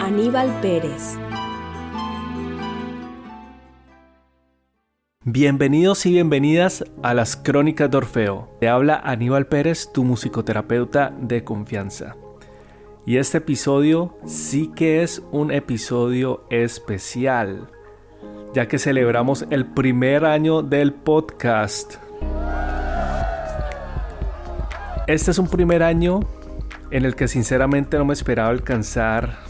Aníbal Pérez. Bienvenidos y bienvenidas a las Crónicas de Orfeo. Te habla Aníbal Pérez, tu musicoterapeuta de confianza. Y este episodio sí que es un episodio especial, ya que celebramos el primer año del podcast. Este es un primer año en el que sinceramente no me esperaba alcanzar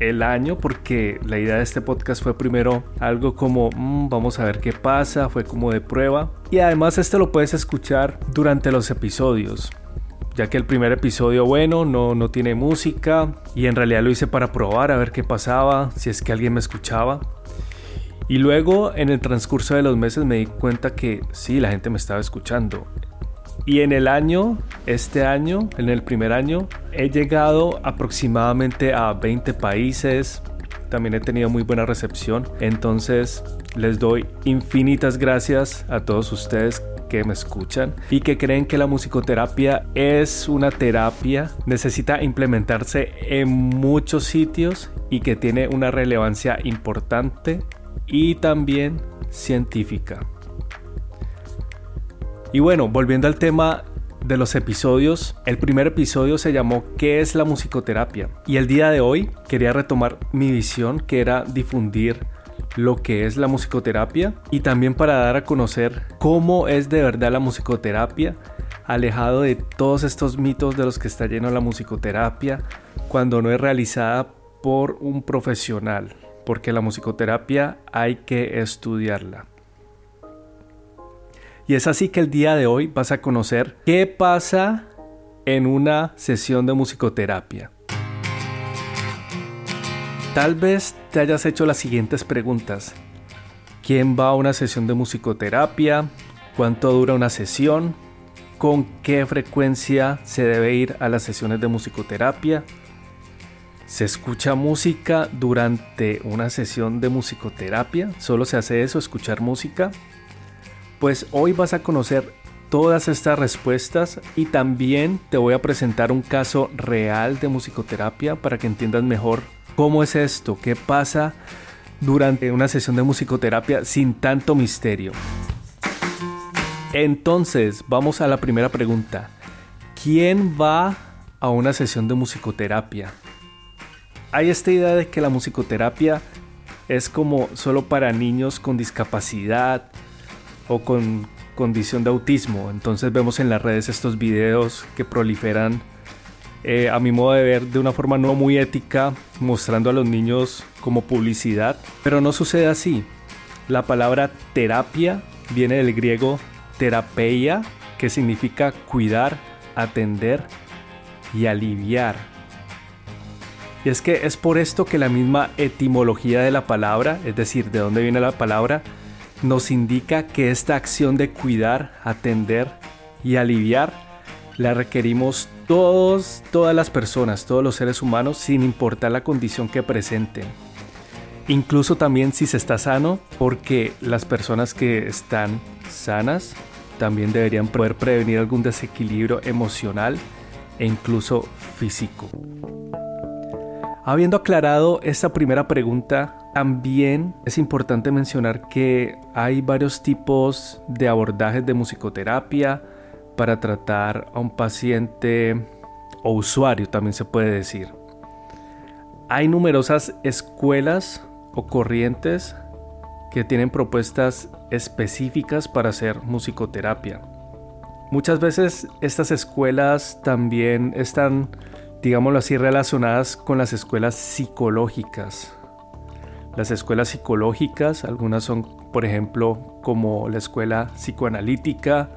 el año porque la idea de este podcast fue primero algo como mm, vamos a ver qué pasa, fue como de prueba. Y además este lo puedes escuchar durante los episodios ya que el primer episodio bueno no, no tiene música y en realidad lo hice para probar a ver qué pasaba, si es que alguien me escuchaba. Y luego en el transcurso de los meses me di cuenta que sí, la gente me estaba escuchando. Y en el año, este año, en el primer año, he llegado aproximadamente a 20 países. También he tenido muy buena recepción. Entonces les doy infinitas gracias a todos ustedes que me escuchan y que creen que la musicoterapia es una terapia, necesita implementarse en muchos sitios y que tiene una relevancia importante y también científica. Y bueno, volviendo al tema de los episodios, el primer episodio se llamó ¿Qué es la musicoterapia? Y el día de hoy quería retomar mi visión que era difundir lo que es la musicoterapia y también para dar a conocer cómo es de verdad la musicoterapia, alejado de todos estos mitos de los que está lleno la musicoterapia cuando no es realizada por un profesional, porque la musicoterapia hay que estudiarla. Y es así que el día de hoy vas a conocer qué pasa en una sesión de musicoterapia. Tal vez te hayas hecho las siguientes preguntas. ¿Quién va a una sesión de musicoterapia? ¿Cuánto dura una sesión? ¿Con qué frecuencia se debe ir a las sesiones de musicoterapia? ¿Se escucha música durante una sesión de musicoterapia? ¿Solo se hace eso, escuchar música? Pues hoy vas a conocer todas estas respuestas y también te voy a presentar un caso real de musicoterapia para que entiendas mejor cómo es esto, qué pasa durante una sesión de musicoterapia sin tanto misterio. Entonces, vamos a la primera pregunta. ¿Quién va a una sesión de musicoterapia? Hay esta idea de que la musicoterapia es como solo para niños con discapacidad, o con condición de autismo. Entonces vemos en las redes estos videos que proliferan, eh, a mi modo de ver, de una forma no muy ética, mostrando a los niños como publicidad. Pero no sucede así. La palabra terapia viene del griego terapeia, que significa cuidar, atender y aliviar. Y es que es por esto que la misma etimología de la palabra, es decir, de dónde viene la palabra, nos indica que esta acción de cuidar, atender y aliviar la requerimos todos, todas las personas, todos los seres humanos, sin importar la condición que presenten. Incluso también si se está sano, porque las personas que están sanas también deberían poder prevenir algún desequilibrio emocional e incluso físico. Habiendo aclarado esta primera pregunta, también es importante mencionar que hay varios tipos de abordajes de musicoterapia para tratar a un paciente o usuario, también se puede decir. Hay numerosas escuelas o corrientes que tienen propuestas específicas para hacer musicoterapia. Muchas veces estas escuelas también están digámoslo así, relacionadas con las escuelas psicológicas. Las escuelas psicológicas, algunas son, por ejemplo, como la escuela psicoanalítica,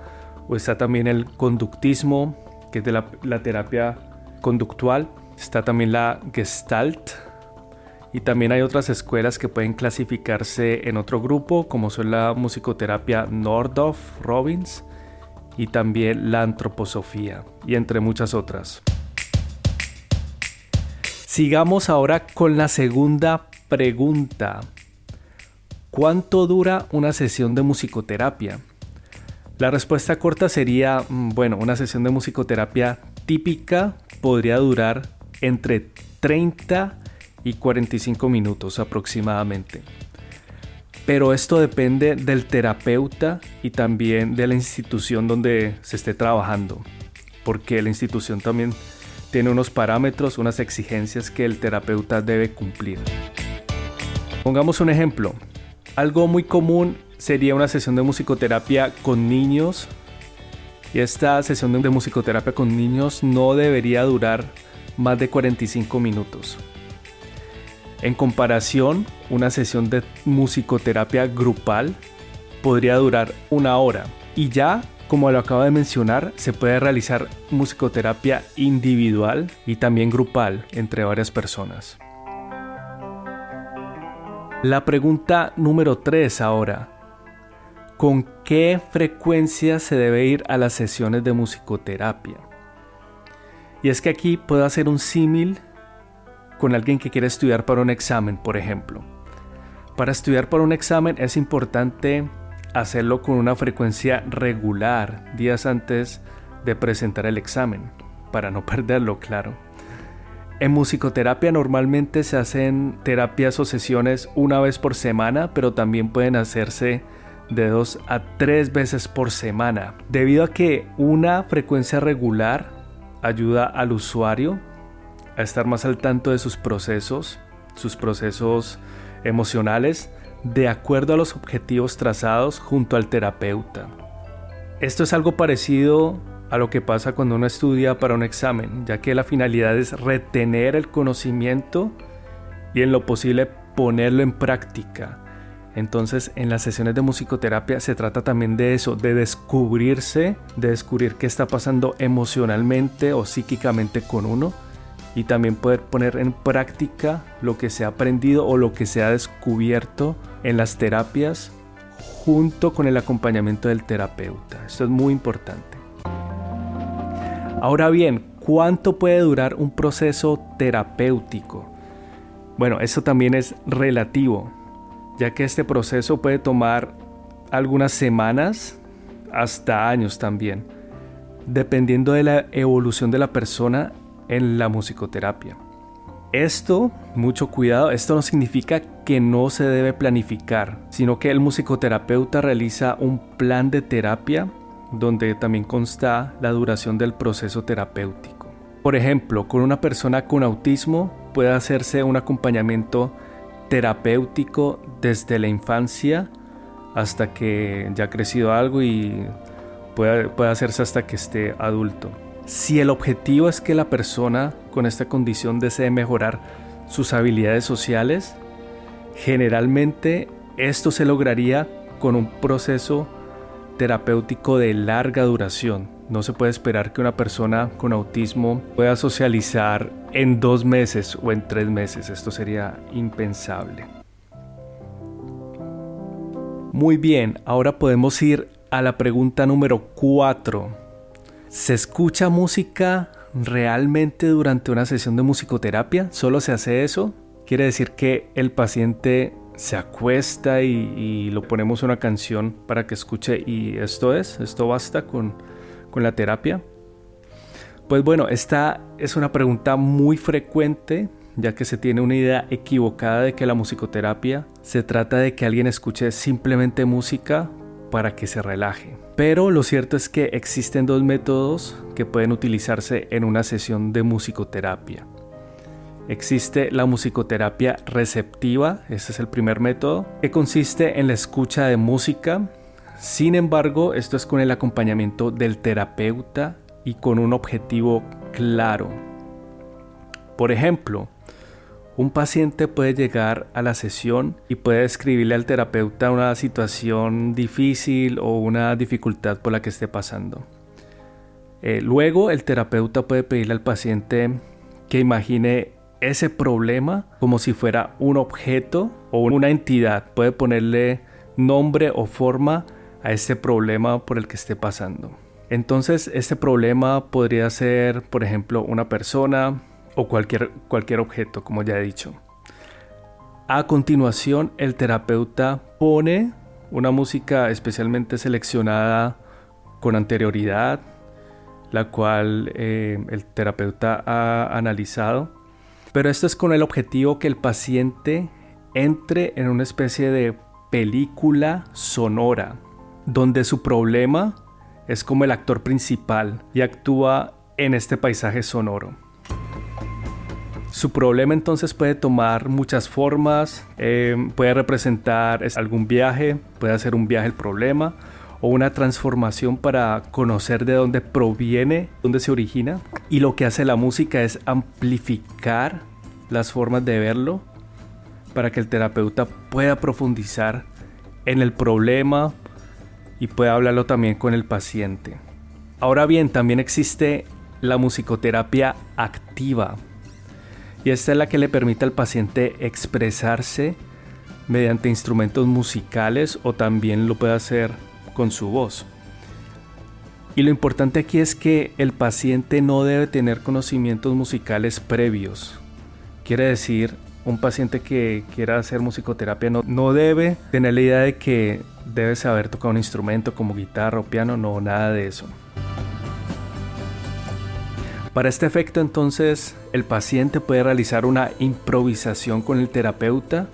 o está también el conductismo, que es de la, terapia conductual. Está también la Gestalt, y también hay otras escuelas que pueden clasificarse en otro grupo, como son la musicoterapia Nordhoff Robbins y también la antroposofía, y entre muchas otras. Sigamos ahora con la segunda pregunta. ¿Cuánto dura una sesión de musicoterapia? La respuesta corta sería, mm, bueno, una sesión de musicoterapia típica podría durar entre 30 y 45 minutos aproximadamente. Pero esto depende del terapeuta y también de la institución donde se esté trabajando, porque la institución también tiene unos parámetros, unas exigencias que el terapeuta debe cumplir. Pongamos un ejemplo. Algo muy común sería una sesión de musicoterapia con niños. Y esta sesión de musicoterapia con niños no debería durar más de 45 minutos. En comparación, una sesión de musicoterapia grupal podría durar una hora y ya, como lo acabo de mencionar, se puede realizar musicoterapia individual y también grupal entre varias personas. La pregunta número 3 ahora. ¿Con qué frecuencia se debe ir a las sesiones de musicoterapia? Y es que aquí puedo hacer un símil con alguien que quiere estudiar para un examen, por ejemplo. Para estudiar para un examen es importante hacerlo con una frecuencia regular días antes de presentar el examen, para no perderlo, claro. En musicoterapia normalmente se hacen terapias o sesiones una vez por semana, pero también pueden hacerse de dos a tres veces por semana, debido a que una frecuencia regular ayuda al usuario a estar más al tanto de sus procesos, sus procesos emocionales, de acuerdo a los objetivos trazados junto al terapeuta. Esto es algo parecido a lo que pasa cuando uno estudia para un examen, ya que la finalidad es retener el conocimiento y en lo posible ponerlo en práctica. Entonces en las sesiones de musicoterapia se trata también de eso, de descubrirse, de descubrir qué está pasando emocionalmente o psíquicamente con uno y también poder poner en práctica lo que se ha aprendido o lo que se ha descubierto en las terapias junto con el acompañamiento del terapeuta. Esto es muy importante. Ahora bien, ¿cuánto puede durar un proceso terapéutico? Bueno, eso también es relativo, ya que este proceso puede tomar algunas semanas hasta años también, dependiendo de la evolución de la persona en la musicoterapia. Esto, mucho cuidado, esto no significa que no se debe planificar, sino que el musicoterapeuta realiza un plan de terapia donde también consta la duración del proceso terapéutico. Por ejemplo, con una persona con autismo puede hacerse un acompañamiento terapéutico desde la infancia hasta que ya ha crecido algo y puede, puede hacerse hasta que esté adulto. Si el objetivo es que la persona con esta condición desee mejorar sus habilidades sociales, generalmente esto se lograría con un proceso terapéutico de larga duración. No se puede esperar que una persona con autismo pueda socializar en dos meses o en tres meses. Esto sería impensable. Muy bien, ahora podemos ir a la pregunta número 4. ¿Se escucha música realmente durante una sesión de musicoterapia? ¿Solo se hace eso? Quiere decir que el paciente se acuesta y, lo ponemos una canción para que escuche y esto es, esto basta con, con la terapia. Pues bueno, esta es una pregunta muy frecuente ya que se tiene una idea equivocada de que la musicoterapia se trata de que alguien escuche simplemente música para que se relaje. Pero lo cierto es que existen dos métodos que pueden utilizarse en una sesión de musicoterapia. Existe la musicoterapia receptiva, este es el primer método, que consiste en la escucha de música. Sin embargo, esto es con el acompañamiento del terapeuta y con un objetivo claro. Por ejemplo, un paciente puede llegar a la sesión y puede escribirle al terapeuta una situación difícil o una dificultad por la que esté pasando. Eh, luego el terapeuta puede pedirle al paciente que imagine ese problema como si fuera un objeto o una entidad. Puede ponerle nombre o forma a este problema por el que esté pasando. Entonces, este problema podría ser, por ejemplo, una persona o cualquier, cualquier objeto, como ya he dicho. A continuación, el terapeuta pone una música especialmente seleccionada con anterioridad, la cual eh, el terapeuta ha analizado. Pero esto es con el objetivo que el paciente entre en una especie de película sonora, donde su problema es como el actor principal y actúa en este paisaje sonoro. Su problema entonces puede tomar muchas formas, eh, puede representar algún viaje, puede hacer un viaje el problema o una transformación para conocer de dónde proviene, dónde se origina. Y lo que hace la música es amplificar las formas de verlo para que el terapeuta pueda profundizar en el problema y pueda hablarlo también con el paciente. Ahora bien, también existe la musicoterapia activa, y esta es la que le permite al paciente expresarse mediante instrumentos musicales o también lo puede hacer con su voz. Y lo importante aquí es que el paciente no debe tener conocimientos musicales previos. Quiere decir, un paciente que quiera hacer musicoterapia no, no debe tener la idea de que debe saber tocar un instrumento como guitarra o piano, no, nada de eso. Para este efecto entonces el paciente puede realizar una improvisación con el terapeuta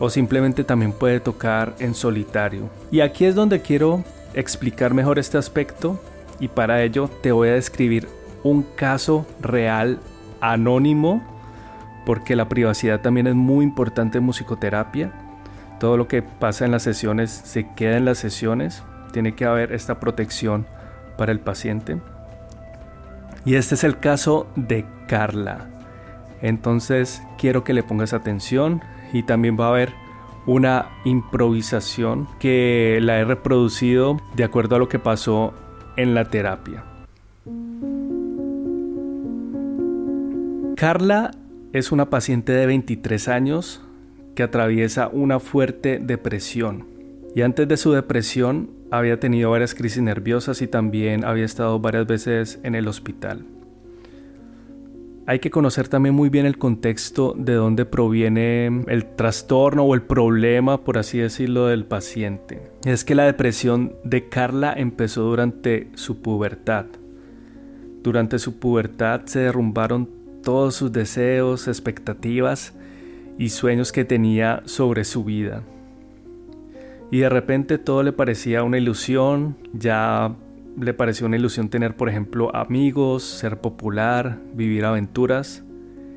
o simplemente también puede tocar en solitario. Y aquí es donde quiero explicar mejor este aspecto y para ello te voy a describir un caso real anónimo porque la privacidad también es muy importante en musicoterapia. Todo lo que pasa en las sesiones se queda en las sesiones. Tiene que haber esta protección para el paciente. Y este es el caso de Carla. Entonces quiero que le pongas atención y también va a haber una improvisación que la he reproducido de acuerdo a lo que pasó en la terapia. Carla es una paciente de 23 años que atraviesa una fuerte depresión. Y antes de su depresión había tenido varias crisis nerviosas y también había estado varias veces en el hospital. Hay que conocer también muy bien el contexto de dónde proviene el trastorno o el problema, por así decirlo, del paciente. Es que la depresión de Carla empezó durante su pubertad. Durante su pubertad se derrumbaron todos sus deseos, expectativas y sueños que tenía sobre su vida y de repente todo le parecía una ilusión, ya le pareció una ilusión tener, por ejemplo, amigos, ser popular, vivir aventuras,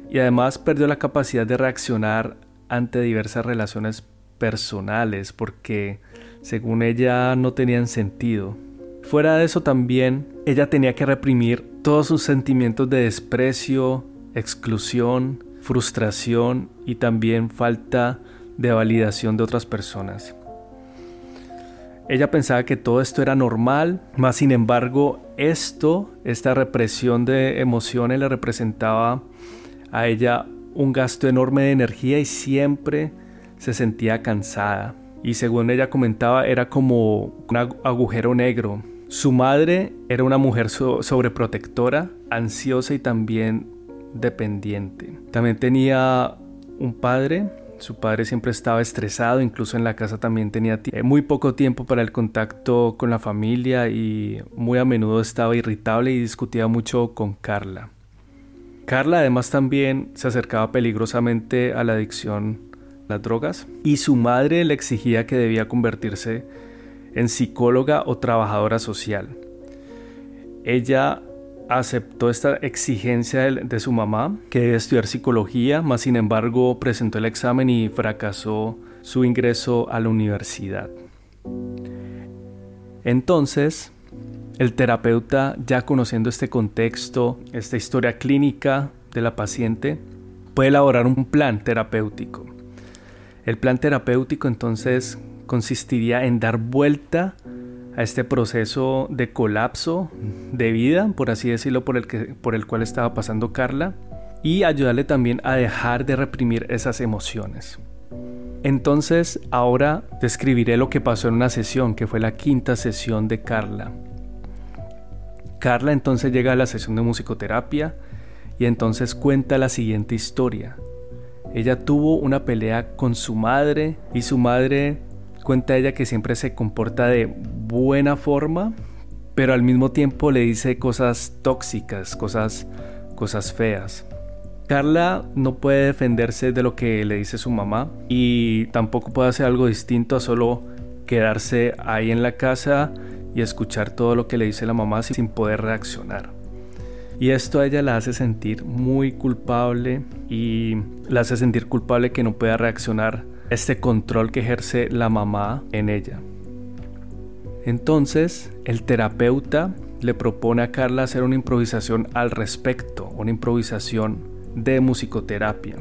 y además perdió la capacidad de reaccionar ante diversas relaciones personales porque, según ella, no tenían sentido. Fuera de eso también, ella tenía que reprimir todos sus sentimientos de desprecio, exclusión, frustración y también falta de validación de otras personas. Ella pensaba que todo esto era normal, más sin embargo esto, esta represión de emociones le representaba a ella un gasto enorme de energía y siempre se sentía cansada. Y según ella comentaba era como un agujero negro. Su madre era una mujer sobreprotectora, ansiosa y también dependiente. También tenía un padre su padre siempre estaba estresado, incluso en la casa también tenía eh, muy poco tiempo para el contacto con la familia y muy a menudo estaba irritable y discutía mucho con Carla. Carla además también se acercaba peligrosamente a la adicción a las drogas y su madre le exigía que debía convertirse en psicóloga o trabajadora social. Ella aceptó esta exigencia de, su mamá, que debía estudiar psicología, más sin embargo presentó el examen y fracasó su ingreso a la universidad. Entonces, el terapeuta, ya conociendo este contexto, esta historia clínica de la paciente, puede elaborar un plan terapéutico. El plan terapéutico entonces consistiría en dar vuelta a este proceso de colapso de vida, por así decirlo, por el, que, por el cual estaba pasando Carla, y ayudarle también a dejar de reprimir esas emociones. Entonces, ahora describiré lo que pasó en una sesión, que fue la quinta sesión de Carla. Carla entonces llega a la sesión de musicoterapia y entonces cuenta la siguiente historia. Ella tuvo una pelea con su madre y su madre cuenta ella que siempre se comporta de buena forma, pero al mismo tiempo le dice cosas tóxicas, cosas, cosas feas. Carla no puede defenderse de lo que le dice su mamá y tampoco puede hacer algo distinto a solo quedarse ahí en la casa y escuchar todo lo que le dice la mamá sin poder reaccionar. Y esto a ella la hace sentir muy culpable y la hace sentir culpable que no pueda reaccionar este control que ejerce la mamá en ella. Entonces, el terapeuta le propone a Carla hacer una improvisación al respecto, una improvisación de musicoterapia.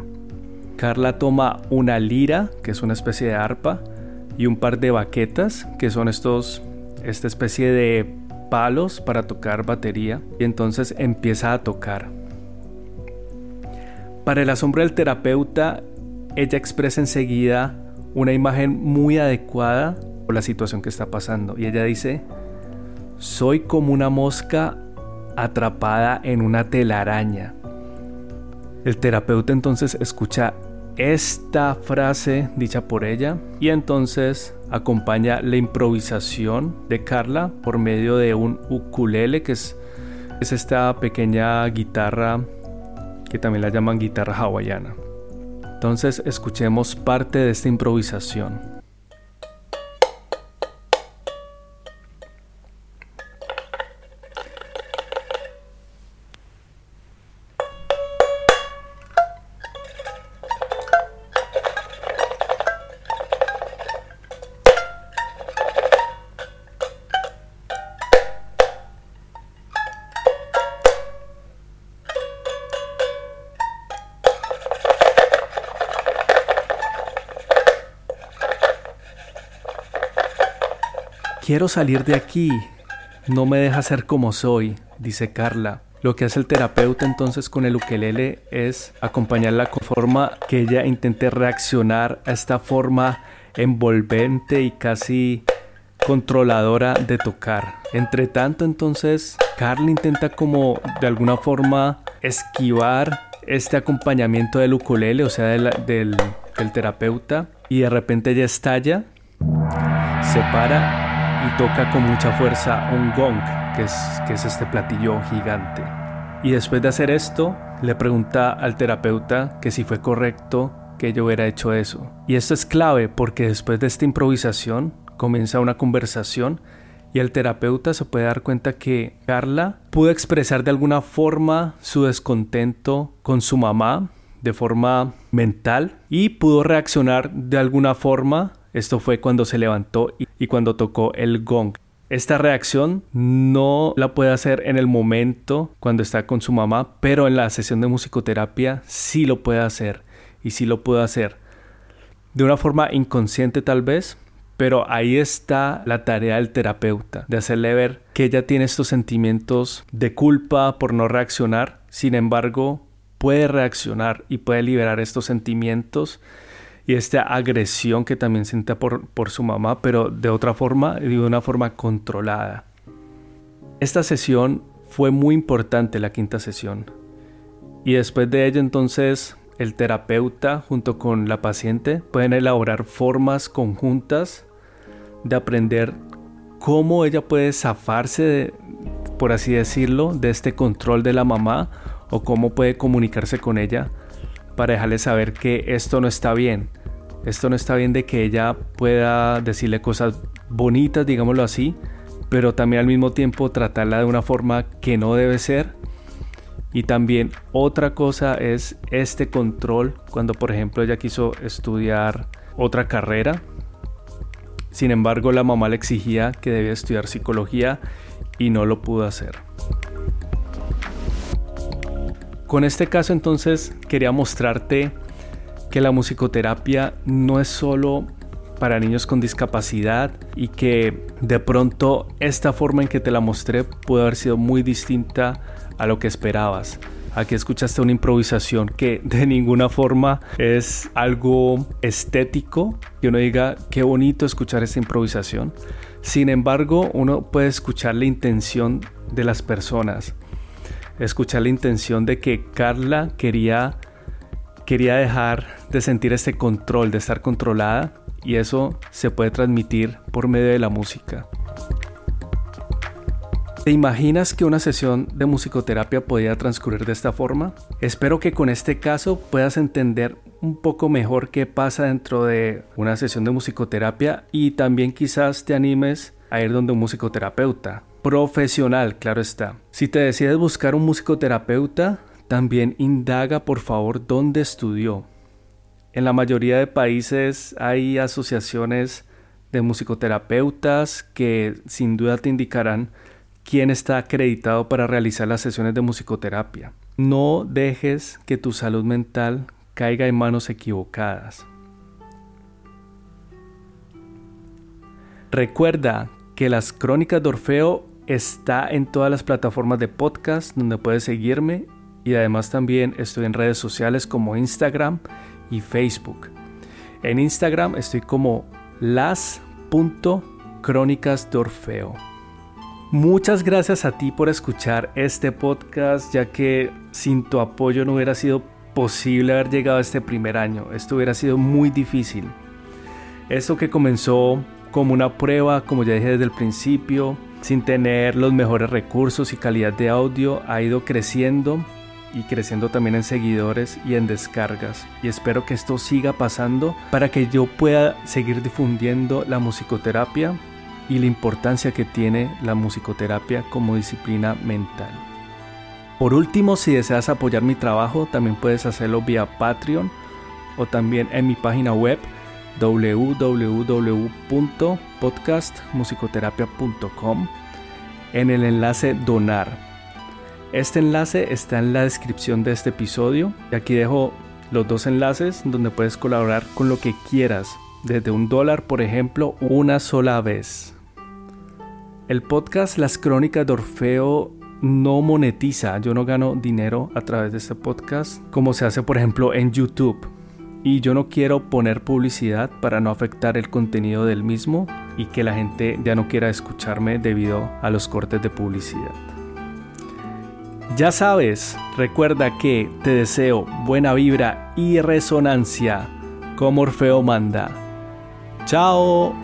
Carla toma una lira, que es una especie de arpa, y un par de baquetas, que son estos, esta especie de palos para tocar batería y entonces empieza a tocar. Para el asombro del terapeuta, ella expresa enseguida una imagen muy adecuada por la situación que está pasando y ella dice, soy como una mosca atrapada en una telaraña. El terapeuta entonces escucha esta frase dicha por ella y entonces acompaña la improvisación de Carla por medio de un ukulele que es, es esta pequeña guitarra que también la llaman guitarra hawaiana. Entonces escuchemos parte de esta improvisación. Quiero salir de aquí. No me deja ser como soy, dice Carla. Lo que hace el terapeuta entonces con el ukelele es acompañarla con forma que ella intente reaccionar a esta forma envolvente y casi controladora de tocar. Entre tanto entonces Carla intenta como de alguna forma esquivar este acompañamiento del ukulele, o sea, del, del, del terapeuta, y de repente ella estalla, se para y toca con mucha fuerza un gong, que es, que es este platillo gigante. Y después de hacer esto, le pregunta al terapeuta que si fue correcto que yo hubiera hecho eso. Y esto es clave porque después de esta improvisación comienza una conversación y el terapeuta se puede dar cuenta que Carla pudo expresar de alguna forma su descontento con su mamá de forma mental y pudo reaccionar de alguna forma esto fue cuando se levantó y, cuando tocó el gong. Esta reacción no la puede hacer en el momento cuando está con su mamá, pero en la sesión de musicoterapia sí lo puede hacer y sí lo puede hacer. De una forma inconsciente tal vez, pero ahí está la tarea del terapeuta, de hacerle ver que ella tiene estos sentimientos de culpa por no reaccionar, sin embargo puede reaccionar y puede liberar estos sentimientos y esta agresión que también siente por, por su mamá, pero de otra forma de una forma controlada. Esta sesión fue muy importante, la quinta sesión. Y después de ello entonces el terapeuta junto con la paciente pueden elaborar formas conjuntas de aprender cómo ella puede zafarse, por así decirlo, de este control de la mamá o cómo puede comunicarse con ella para dejarle saber que esto no está bien. Esto no está bien de que ella pueda decirle cosas bonitas, digámoslo así, pero también al mismo tiempo tratarla de una forma que no debe ser. Y también otra cosa es este control cuando por ejemplo ella quiso estudiar otra carrera. Sin embargo la mamá le exigía que debía estudiar psicología y no lo pudo hacer. Con este caso entonces quería mostrarte que la musicoterapia no es solo para niños con discapacidad y que de pronto esta forma en que te la mostré puede haber sido muy distinta a lo que esperabas. Aquí escuchaste una improvisación que de ninguna forma es algo estético, que uno diga qué bonito escuchar esta improvisación. Sin embargo, uno puede escuchar la intención de las personas, escuchar la intención de que Carla quería quería dejar de sentir este control, de estar controlada y eso se puede transmitir por medio de la música. ¿Te imaginas que una sesión de musicoterapia podía transcurrir de esta forma? Espero que con este caso puedas entender un poco mejor qué pasa dentro de una sesión de musicoterapia y también quizás te animes a ir donde un musicoterapeuta. Profesional, claro está. Si te decides buscar un musicoterapeuta, también indaga por favor dónde estudió. En la mayoría de países hay asociaciones de musicoterapeutas que sin duda te indicarán quién está acreditado para realizar las sesiones de musicoterapia. No dejes que tu salud mental caiga en manos equivocadas. Recuerda que las crónicas de Orfeo está en todas las plataformas de podcast donde puedes seguirme y además también estoy en redes sociales como Instagram y Facebook. En Instagram estoy como las.crónicas de Orfeo. Muchas gracias a ti por escuchar este podcast, ya que sin tu apoyo no hubiera sido posible haber llegado a este primer año. Esto hubiera sido muy difícil. Esto que comenzó como una prueba, como ya dije desde el principio, sin tener los mejores recursos y calidad de audio, ha ido creciendo y creciendo también en seguidores y en descargas. Y espero que esto siga pasando para que yo pueda seguir difundiendo la musicoterapia y la importancia que tiene la musicoterapia como disciplina mental. Por último, si deseas apoyar mi trabajo, también puedes hacerlo vía Patreon o también en mi página web www.podcastmusicoterapia.com en el enlace donar. Este enlace está en la descripción de este episodio y aquí dejo los dos enlaces donde puedes colaborar con lo que quieras, desde un dólar por ejemplo, una sola vez. El podcast Las Crónicas de Orfeo no monetiza, yo no gano dinero a través de este podcast como se hace por ejemplo en YouTube. Y yo no quiero poner publicidad para no afectar el contenido del mismo y que la gente ya no quiera escucharme debido a los cortes de publicidad. Ya sabes, recuerda que te deseo buena vibra y resonancia como Orfeo manda. ¡Chao!